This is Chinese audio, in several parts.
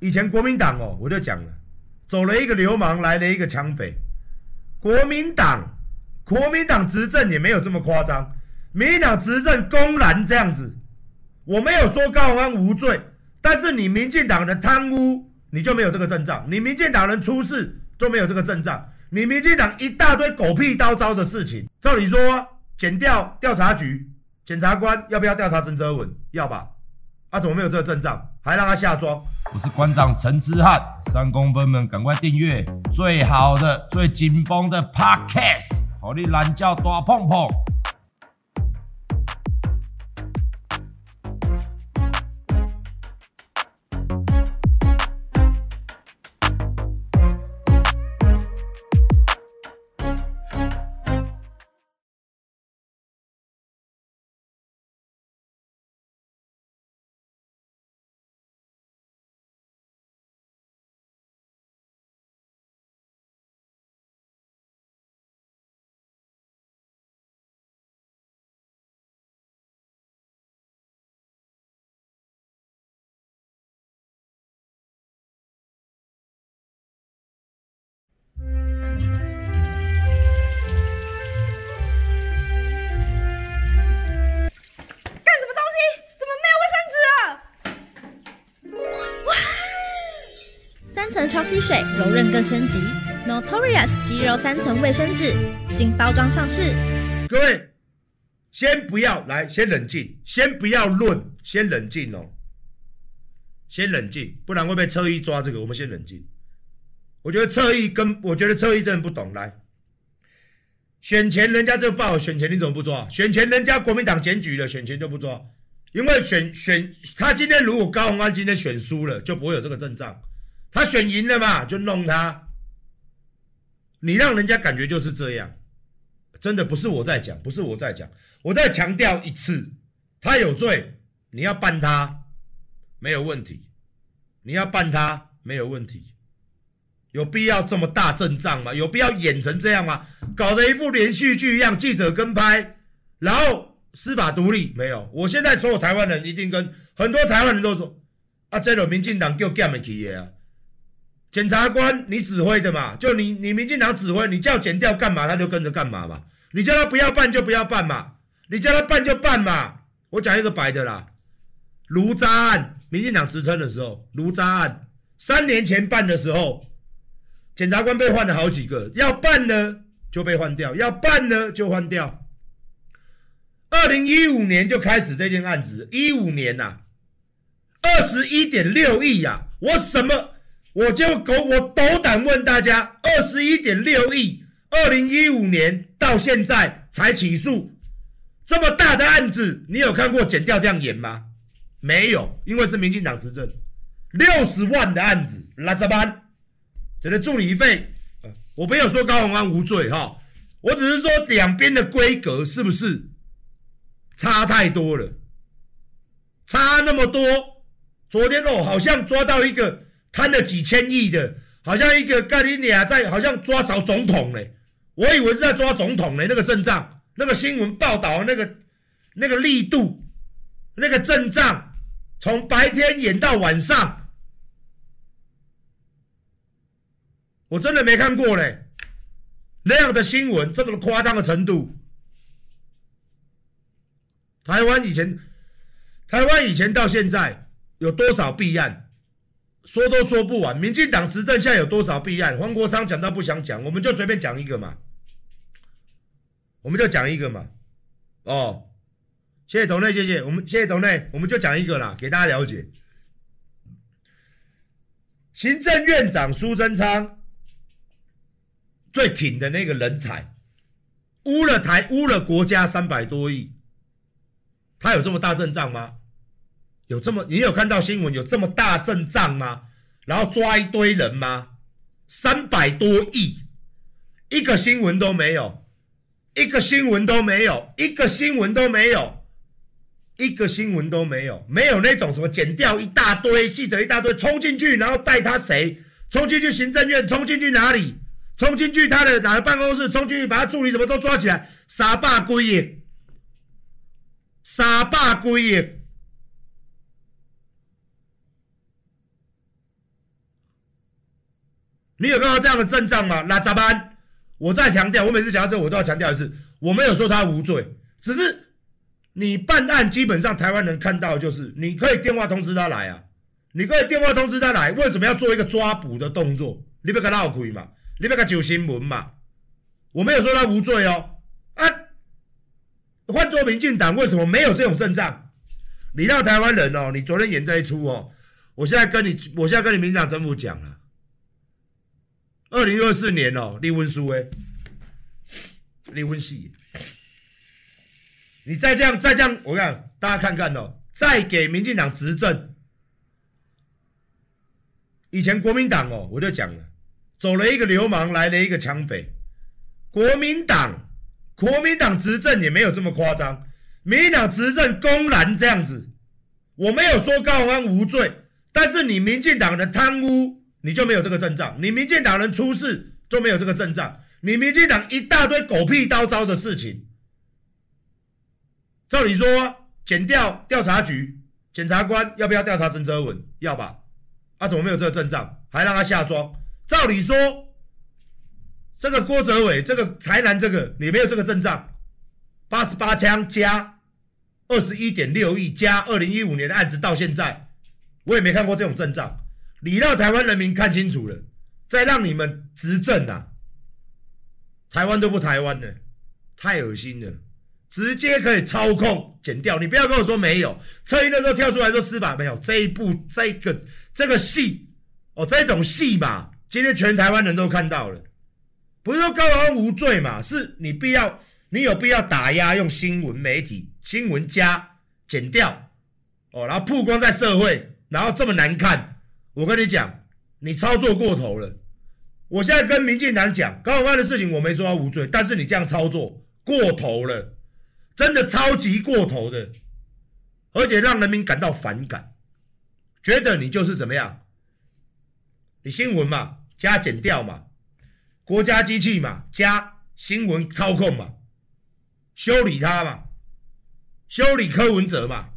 以前国民党哦，我就讲了，走了一个流氓，来了一个抢匪。国民党，国民党执政也没有这么夸张。民进党执政公然这样子，我没有说高虹安无罪，但是你民进党的贪污，你就没有这个阵仗；你民进党人出事就没有这个阵仗；你民进党一大堆狗屁倒灶的事情，照理说，检调调查局检察官要不要调查陈泽文？要吧？啊、怎么没有这个阵仗，还让他下庄？我是馆长陈之汉，三公分们赶快订阅最好的、最紧绷的 Podcast，好你懒觉大碰碰。超吸水，柔韧更升级。Notorious 肌柔三层卫生纸新包装上市。各位，先不要来，先冷静，先不要论，先冷静哦。先冷静，不然会被侧翼抓这个。我们先冷静。我觉得侧翼跟我觉得侧翼真的不懂。来，选前人家就报选前，你怎么不抓？选前人家国民党检举了，选前就不抓，因为选选他今天如果高虹安今天选输了，就不会有这个阵仗。他选赢了嘛，就弄他。你让人家感觉就是这样，真的不是我在讲，不是我在讲，我再强调一次，他有罪，你要办他没有问题，你要办他没有问题，有必要这么大阵仗吗？有必要演成这样吗？搞得一副连续剧一样，记者跟拍，然后司法独立没有？我现在所有台湾人一定跟很多台湾人都说，啊，这种民进党叫干么去的啊？检察官，你指挥的嘛？就你，你民进党指挥，你叫检调干嘛，他就跟着干嘛嘛。你叫他不要办就不要办嘛，你叫他办就办嘛。我讲一个白的啦，卢渣案，民进党执政的时候，卢渣案三年前办的时候，检察官被换了好几个，要办呢就被换掉，要办呢就换掉。二零一五年就开始这件案子，一五年呐、啊，二十一点六亿呀，我什么？我就狗，我斗胆问大家，二十一点六亿，二零一五年到现在才起诉，这么大的案子，你有看过剪掉这样演吗？没有，因为是民进党执政，六十万的案子，那怎么办？这个助理费，我没有说高虹安无罪哈，我只是说两边的规格是不是差太多了？差那么多，昨天哦，好像抓到一个。贪了几千亿的，好像一个盖里尼亚在，好像抓着总统嘞，我以为是在抓总统嘞，那个阵仗，那个新闻报道那个那个力度，那个阵仗，从白天演到晚上，我真的没看过嘞，那样的新闻这么夸张的程度，台湾以前，台湾以前到现在有多少弊案？说都说不完，民进党执政下有多少弊案？黄国昌讲到不想讲，我们就随便讲一个嘛，我们就讲一个嘛。哦，谢谢董内，谢谢我们，谢谢董内，我们就讲一个啦，给大家了解。行政院长苏贞昌最挺的那个人才，污了台，污了国家三百多亿，他有这么大阵仗吗？有这么，你有看到新闻有这么大阵仗吗？然后抓一堆人吗？三百多亿，一个新闻都没有，一个新闻都没有，一个新闻都没有，一个新闻都没有，没有那种什么剪掉一大堆记者一大堆冲进去，然后带他谁？冲进去行政院，冲进去哪里？冲进去他的哪个办公室？冲进去把他助理什么都抓起来，傻霸归也，傻霸归也。你有看到这样的阵仗吗？那咋办？我再强调，我每次讲到这，我都要强调一次，我没有说他无罪，只是你办案基本上台湾人看到的就是你可以电话通知他来啊，你可以电话通知他来，为什么要做一个抓捕的动作？你别给他闹亏嘛，你别给他揪新闻嘛，我没有说他无罪哦。啊，换做民进党为什么没有这种阵仗？你让台湾人哦，你昨天演这一出哦，我现在跟你，我现在跟你民进党政府讲了，二零二四年哦，离婚书诶，离婚戏，你再这样再这样，我看大家看看哦，再给民进党执政，以前国民党哦，我就讲了，走了一个流氓，来了一个抢匪，国民党。国民党执政也没有这么夸张，民进党执政公然这样子，我没有说高虹安无罪，但是你民进党的贪污，你就没有这个阵仗；你民进党人出事就没有这个阵仗；你民进党一大堆狗屁倒灶的事情，照理说，检调调查局检察官要不要调查陈泽文？要吧？啊，怎么没有这个阵仗？还让他下庄？照理说。这个郭哲伟，这个台南这个，你没有这个阵仗，八十八枪加二十一点六亿加二零一五年的案子到现在，我也没看过这种阵仗。你让台湾人民看清楚了，再让你们执政啊，台湾都不台湾了，太恶心了，直接可以操控剪掉。你不要跟我说没有，车一那时候跳出来说司法没有这一部这个这个戏哦，这种戏嘛，今天全台湾人都看到了。不是说高虹安无罪嘛？是你必要，你有必要打压，用新闻媒体、新闻加剪掉哦，然后曝光在社会，然后这么难看。我跟你讲，你操作过头了。我现在跟民进党讲，高虹安的事情我没说他无罪，但是你这样操作过头了，真的超级过头的，而且让人民感到反感，觉得你就是怎么样？你新闻嘛，加减掉嘛。国家机器嘛，加新闻操控嘛，修理他嘛，修理柯文哲嘛？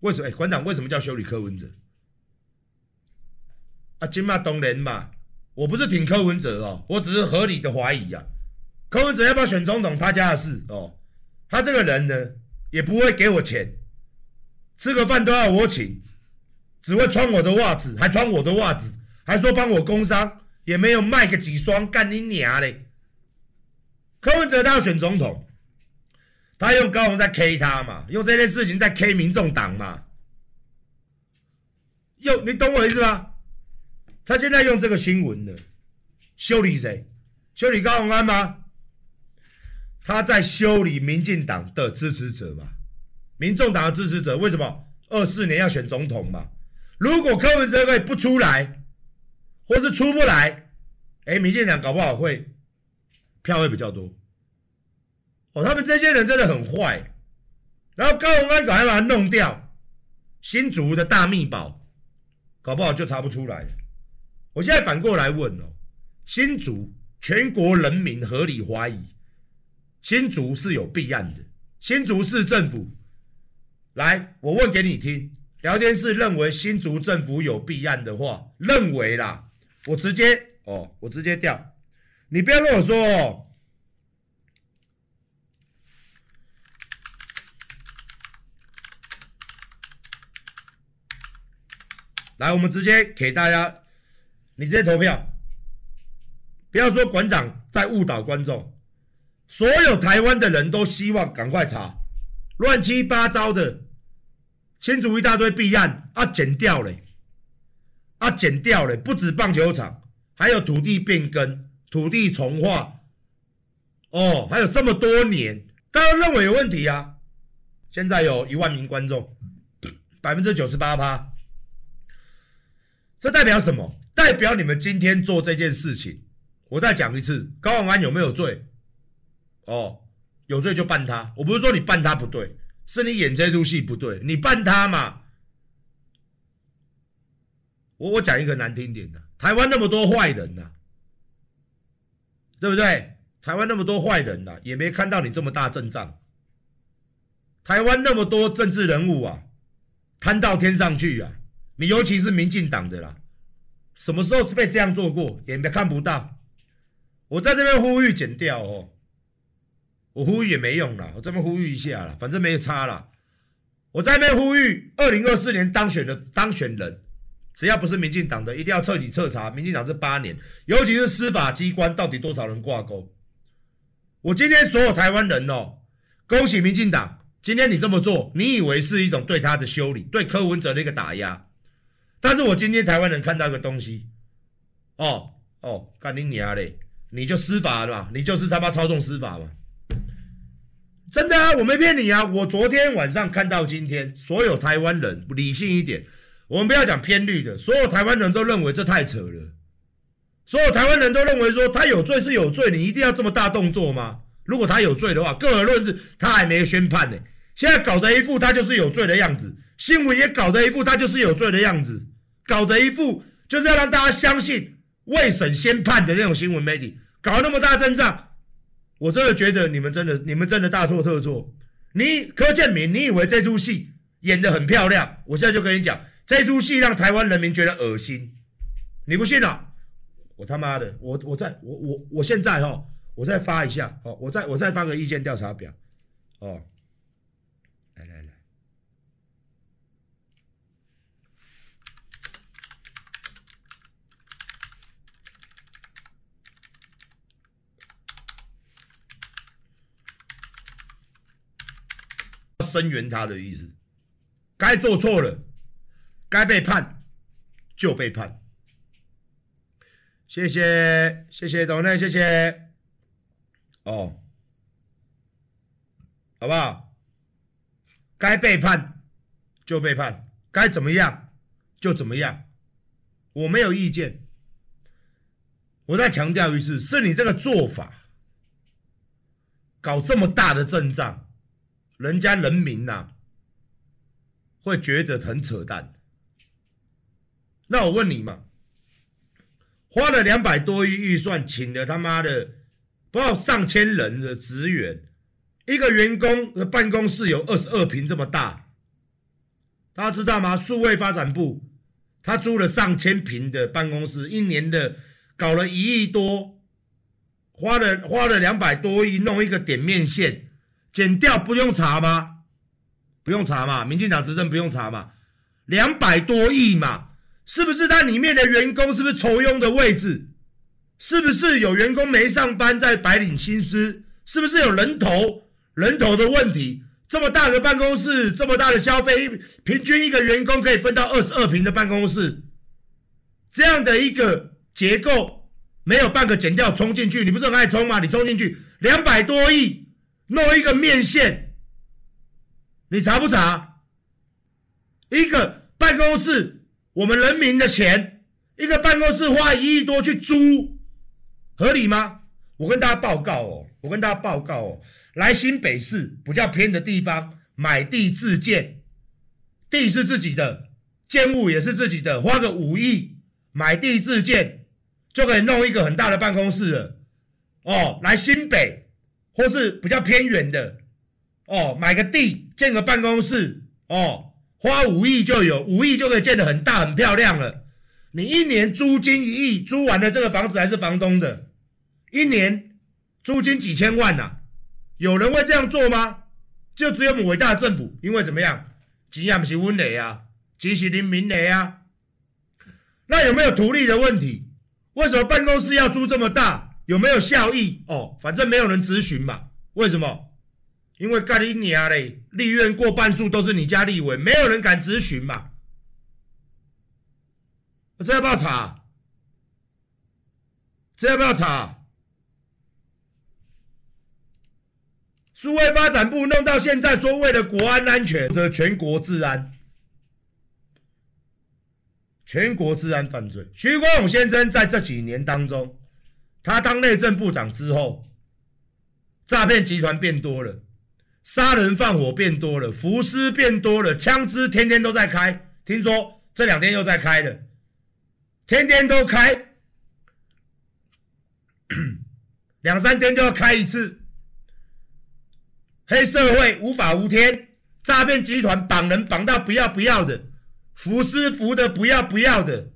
为什么？哎，馆长，为什么叫修理柯文哲？啊，金马东人嘛，我不是挺柯文哲哦，我只是合理的怀疑啊。柯文哲要不要选总统，他家的事哦。他这个人呢，也不会给我钱，吃个饭都要我请，只会穿我的袜子，还穿我的袜子，还说帮我工商。也没有卖个几双，干你娘嘞！柯文哲他要选总统，他用高雄在 K 他嘛，用这件事情在 K 民众党嘛。又你懂我意思吗？他现在用这个新闻呢，修理谁？修理高虹安吗？他在修理民进党的支持者嘛，民众党的支持者。为什么？二四年要选总统嘛。如果柯文哲可以不出来。或是出不来，哎，民进党搞不好会票会比较多。哦，他们这些人真的很坏。然后高虹安赶快把他弄掉，新竹的大秘宝，搞不好就查不出来。我现在反过来问哦，新竹全国人民合理怀疑新竹是有弊案的，新竹市政府来，我问给你听，聊天室认为新竹政府有弊案的话，认为啦。我直接哦，我直接调，你不要跟我说哦。来，我们直接给大家，你直接投票，不要说馆长在误导观众，所有台湾的人都希望赶快查，乱七八糟的，清除一大堆弊案。啊，剪掉了。啊、剪掉了，不止棒球场，还有土地变更、土地重划，哦，还有这么多年，大家认为有问题啊？现在有一万名观众，百分之九十八趴，这代表什么？代表你们今天做这件事情，我再讲一次，高虹安有没有罪？哦，有罪就办他。我不是说你办他不对，是你演这出戏不对，你办他嘛。我我讲一个难听点的，台湾那么多坏人呐，对不对？台湾那么多坏人呐，也没看到你这么大阵仗。台湾那么多政治人物啊，贪到天上去啊！你尤其是民进党的啦，什么时候被这样做过？也没看不到。我在这边呼吁剪掉哦，我呼吁也没用了，我这边呼吁一下了，反正没差了。我在那边呼吁，二零二四年当选的当选人，只要不是民进党的，一定要彻底彻查民进党这八年，尤其是司法机关到底多少人挂钩。我今天所有台湾人哦，恭喜民进党，今天你这么做，你以为是一种对他的修理，对柯文哲的一个打压。但是我今天台湾人看到一个东西，哦哦，干你娘嘞！你就司法了嘛，你就是他妈操纵司法嘛，真的啊，我没骗你啊！我昨天晚上看到今天，所有台湾人理性一点，我们不要讲偏绿的，所有台湾人都认为这太扯了，所有台湾人都认为说他有罪是有罪，你一定要这么大动作吗？如果他有罪的话，个而论之，他还没宣判呢，现在搞得一副他就是有罪的样子，新闻也搞得一副他就是有罪的样子。搞得一副就是要让大家相信未审先判的那种新闻媒体，搞那么大阵仗，我真的觉得你们真的你们真的大错特错。你柯建铭，你以为这出戏演得很漂亮？我现在就跟你讲，这出戏让台湾人民觉得恶心。你不信啊？我他妈的，我我再我我我现在哈，我再发一下哦，我再我再发个意见调查表哦。声援他的意思，该做错了，该被判就被判。谢谢谢谢董内，谢谢。哦，好不好？该被判就被判，该怎么样就怎么样，我没有意见。我再强调一次，是你这个做法搞这么大的阵仗。人家人民呐、啊，会觉得很扯淡。那我问你嘛，花了两百多亿预算，请了他妈的不知道上千人的职员，一个员工的办公室有二十二坪这么大，大家知道吗？数位发展部他租了上千坪的办公室，一年的搞了一亿多，花了花了两百多亿弄一个点面线。剪掉不用查吗？不用查嘛，民进党执政不用查嘛，两百多亿嘛，是不是？它里面的员工是不是酬庸的位置？是不是有员工没上班在白领薪资？是不是有人头人头的问题？这么大的办公室，这么大的消费，平均一个员工可以分到二十二平的办公室，这样的一个结构，没有半个剪掉冲进去，你不是很爱冲吗？你冲进去两百多亿。弄一个面线，你查不查？一个办公室，我们人民的钱，一个办公室花一亿多去租，合理吗？我跟大家报告哦，我跟大家报告哦，来新北市比较偏的地方买地自建，地是自己的，建物也是自己的，花个五亿买地自建，就可以弄一个很大的办公室了。哦，来新北。或是比较偏远的，哦，买个地建个办公室，哦，花五亿就有，五亿就可以建得很大很漂亮了。你一年租金一亿，租完了这个房子还是房东的，一年租金几千万呐、有人会这样做吗？就只有我们伟大的政府，因为怎么样？钱也不是阮的啊，钱是人民的啊。那有没有图利的问题？为什么办公室要租这么大？有没有效益？哦，反正没有人咨询嘛。为什么？因为干你娘嘞！立院过半数都是你家立委，没有人敢咨询嘛。这要不要查？这要不要查？数位发展部弄到现在，说为了国安安全的全国治安，全国治安犯罪。徐国勇先生在这几年当中。他当内政部长之后，诈骗集团变多了，杀人放火变多了，浮尸变多了，枪支天天都在开。听说这两天又在开了，天天都开，两三天就要开一次。黑社会无法无天，诈骗集团绑人绑到不要不要的，浮尸浮的不要不要的。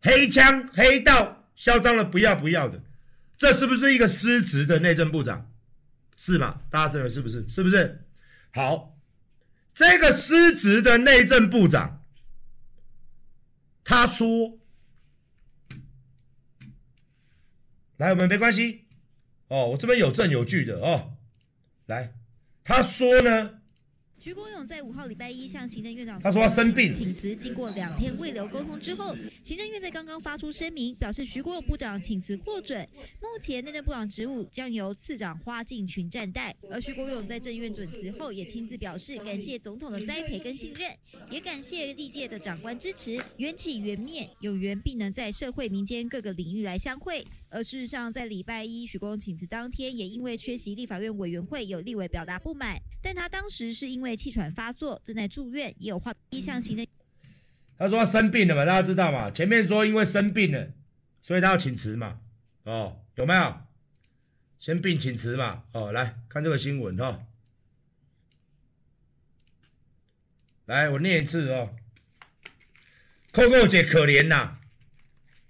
黑枪黑道嚣张的不要不要的，这是不是一个失职的内政部长？是吗？大家认为是不是？是不是？好，这个失职的内政部长，他说：“来，我们没关系哦，我这边有证有据的哦。来，他说呢。”徐国勇在五号礼拜一向行政院长他说他生病请辞，经过两天未留沟通之后，行政院在刚刚发出声明，表示徐国勇部长请辞获准，目前内政部长职务将由次长花敬群暂代。而徐国勇在政院准辞后，也亲自表示感谢总统的栽培跟信任，也感谢历届的长官支持，缘起缘灭，有缘必能在社会民间各个领域来相会。而事实上，在礼拜一徐国勇请辞当天，也因为缺席立法院委员会，有立委表达不满，但他当时是因为气喘发作，正在住院，也有话一向行的。他说他生病了嘛，大家知道嘛？前面说因为生病了，所以他要请辞嘛？哦，有没有？生病请辞嘛？哦，来看这个新闻哦。来，我念一次哦。扣扣姐可怜呐，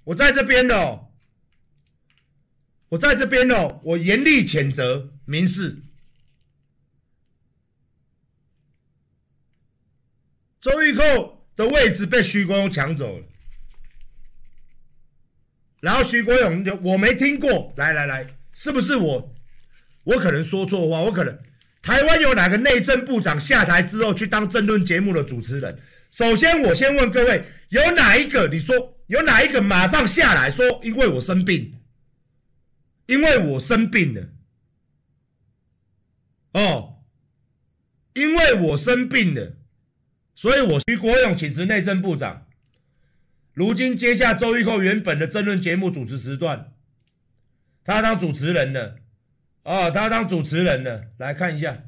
我在这边哦。我在这边哦，我严厉谴责民事周玉蔻的位置被徐国勇抢走了，然后徐国勇就我没听过，来来来，是不是我？我可能说错话，我可能台湾有哪个内政部长下台之后去当政论节目的主持人？首先，我先问各位，有哪一个？你说有哪一个马上下来说，因为我生病？因为我生病了，哦，因为我生病了，所以我徐国勇请辞内政部长，如今接下周玉蔻原本的政论节目主持时段，他当主持人了，哦，他当主持人了，来看一下，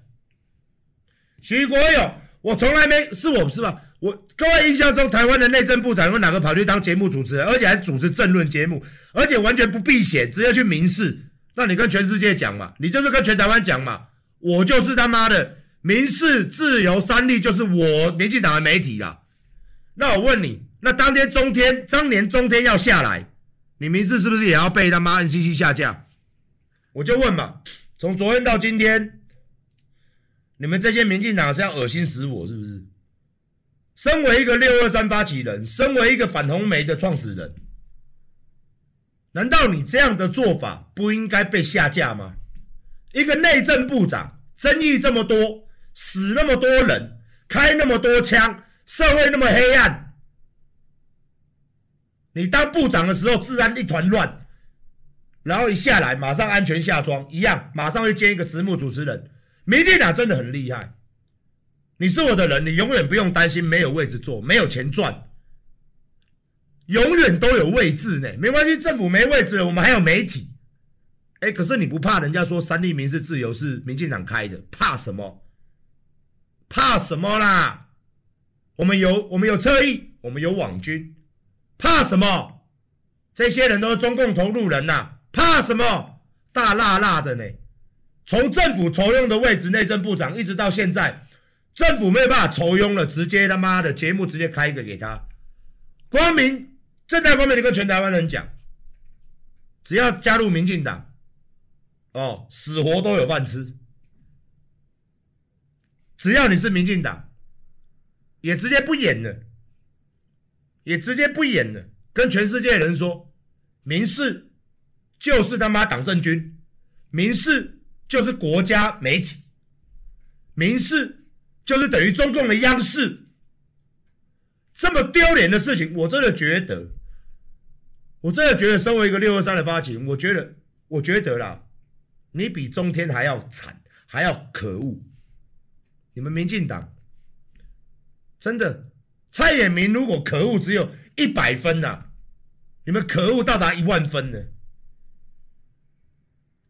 徐国勇，我从来没是我是吧？我各位印象中，台湾的内政部长有哪个跑去当节目主持人，而且还主持政论节目，而且完全不避嫌，直接去民视？那你跟全世界讲嘛，你就是跟全台湾讲嘛，我就是他妈的民事、自由、三立，就是我民进党的媒体啦。那我问你，那当天中天当年中天要下来，你民事是不是也要被他妈 NCC 下架？我就问嘛，从昨天到今天，你们这些民进党是要恶心死我是不是？身为一个六二三发起人，身为一个反红媒的创始人，难道你这样的做法不应该被下架吗？一个内政部长，争议这么多，死那么多人，开那么多枪，社会那么黑暗，你当部长的时候治安一团乱，然后一下来马上安全下庄，一样马上去接一个节目主持人，民进党真的很厉害。你是我的人，你永远不用担心没有位置坐，没有钱赚，永远都有位置呢。没关系，政府没位置了，我们还有媒体。哎，可是你不怕人家说三立民是自由是民进党开的，怕什么？怕什么啦？我们有我们有侧翼，我们有网军，怕什么？这些人都是中共同路人呐，怕什么？大辣辣的呢？从政府酬庸的位置，内政部长一直到现在。政府没有办法酬庸了，直接他妈的节目直接开一个给他，光明正大光明的跟全台湾人讲，只要加入民进党，哦，死活都有饭吃。只要你是民进党，也直接不演了，也直接不演了，跟全世界人说，民视就是他妈党政军，民视就是国家媒体，民视。就是等于中共的央视，这么丢脸的事情，我真的觉得，我真的觉得，身为一个六二三的发起人，我觉得，我觉得啦，你比中天还要惨，还要可恶。你们民进党真的，蔡衍明如果可恶只有一百分呐、你们可恶到达一万分呢？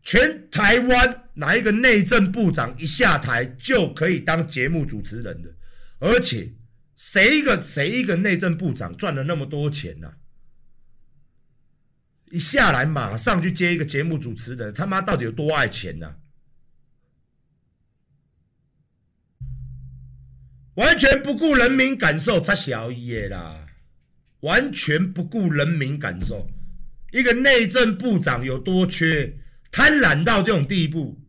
全台湾。哪一个内政部长一下台就可以当节目主持人的？而且谁一个谁一个内政部长赚了那么多钱呢、啊？一下来马上去接一个节目主持人，他妈到底有多爱钱呢、啊？完全不顾人民感受，差小一啦！完全不顾人民感受。一个内政部长有多缺，贪婪到这种地步。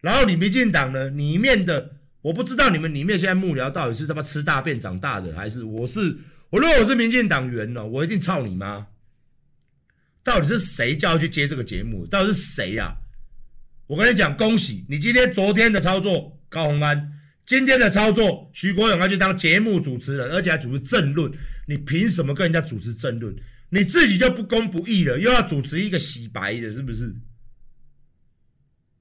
然后你民进党呢，里面的我不知道你们里面现在幕僚到底是他妈吃大便长大的，还是我是我如果我是民进党员呢，我一定操你妈！到底是谁叫去接这个节目？到底是谁呀、啊？我跟你讲，恭喜你今天昨天的操作高虹安，今天的操作徐国勇要去当节目主持人，而且还主持政论，你凭什么跟人家主持政论？你自己就不公不义了，又要主持一个洗白的，是不是？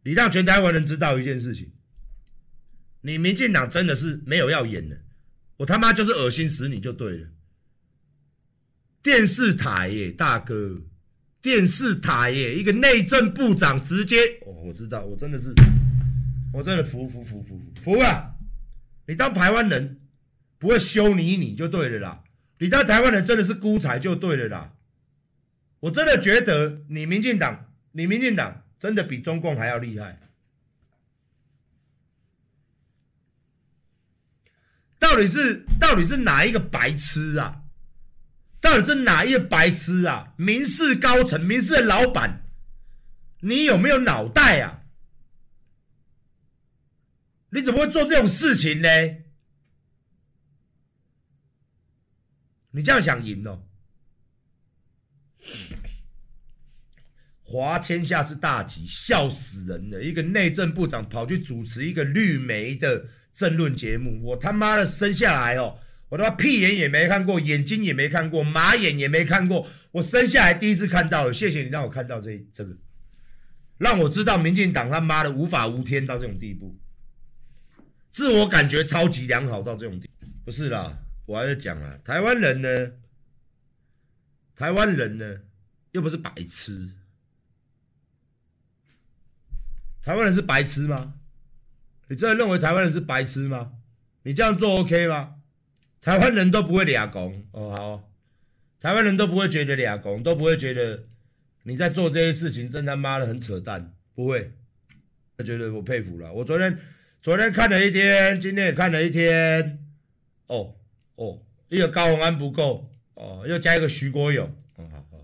你让全台湾人知道一件事情，你民进党真的是没有要演的，我他妈就是恶心死你就对了。电视台耶，大哥，电视台耶，一个内政部长直接，哦，我知道，我真的是，我真的服服服服服服啊！你当台湾人不会修理你就对了啦。你当台湾人真的是孤才就对了啦！我真的觉得你民进党，你民进党真的比中共还要厉害。到底是到底是哪一个白痴啊？到底是哪一个白痴啊？民事高层、民事的老板，你有没有脑袋啊？你怎么会做这种事情呢？你这样想赢哦？滑天下是大吉，笑死人了！一个内政部长跑去主持一个绿媒的政论节目，我他妈的生下来哦，我他妈屁眼也没看过，眼睛也没看过，马眼也没看过，我生下来第一次看到。谢谢你让我看到这这个，让我知道民进党他妈的无法无天到这种地步，自我感觉超级良好到这种地步，不是啦。我还是讲啊，台湾人呢，台湾人呢，又不是白痴。台湾人是白痴吗？你真的认为台湾人是白痴吗？你这样做 OK 吗？台湾人都不会俩拱哦，好，台湾人都不会觉得俩拱，都不会觉得你在做这些事情真他妈的很扯淡，不会。他觉得我佩服了。我昨天昨天看了一天，今天也看了一天，哦。哦，一个高洪安不够哦，又加一个徐国勇，哦，好好，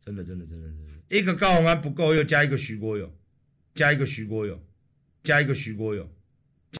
真的真的真的真的，一个高洪安不够，又加一个徐国勇，加一个徐国勇，加一个徐国勇。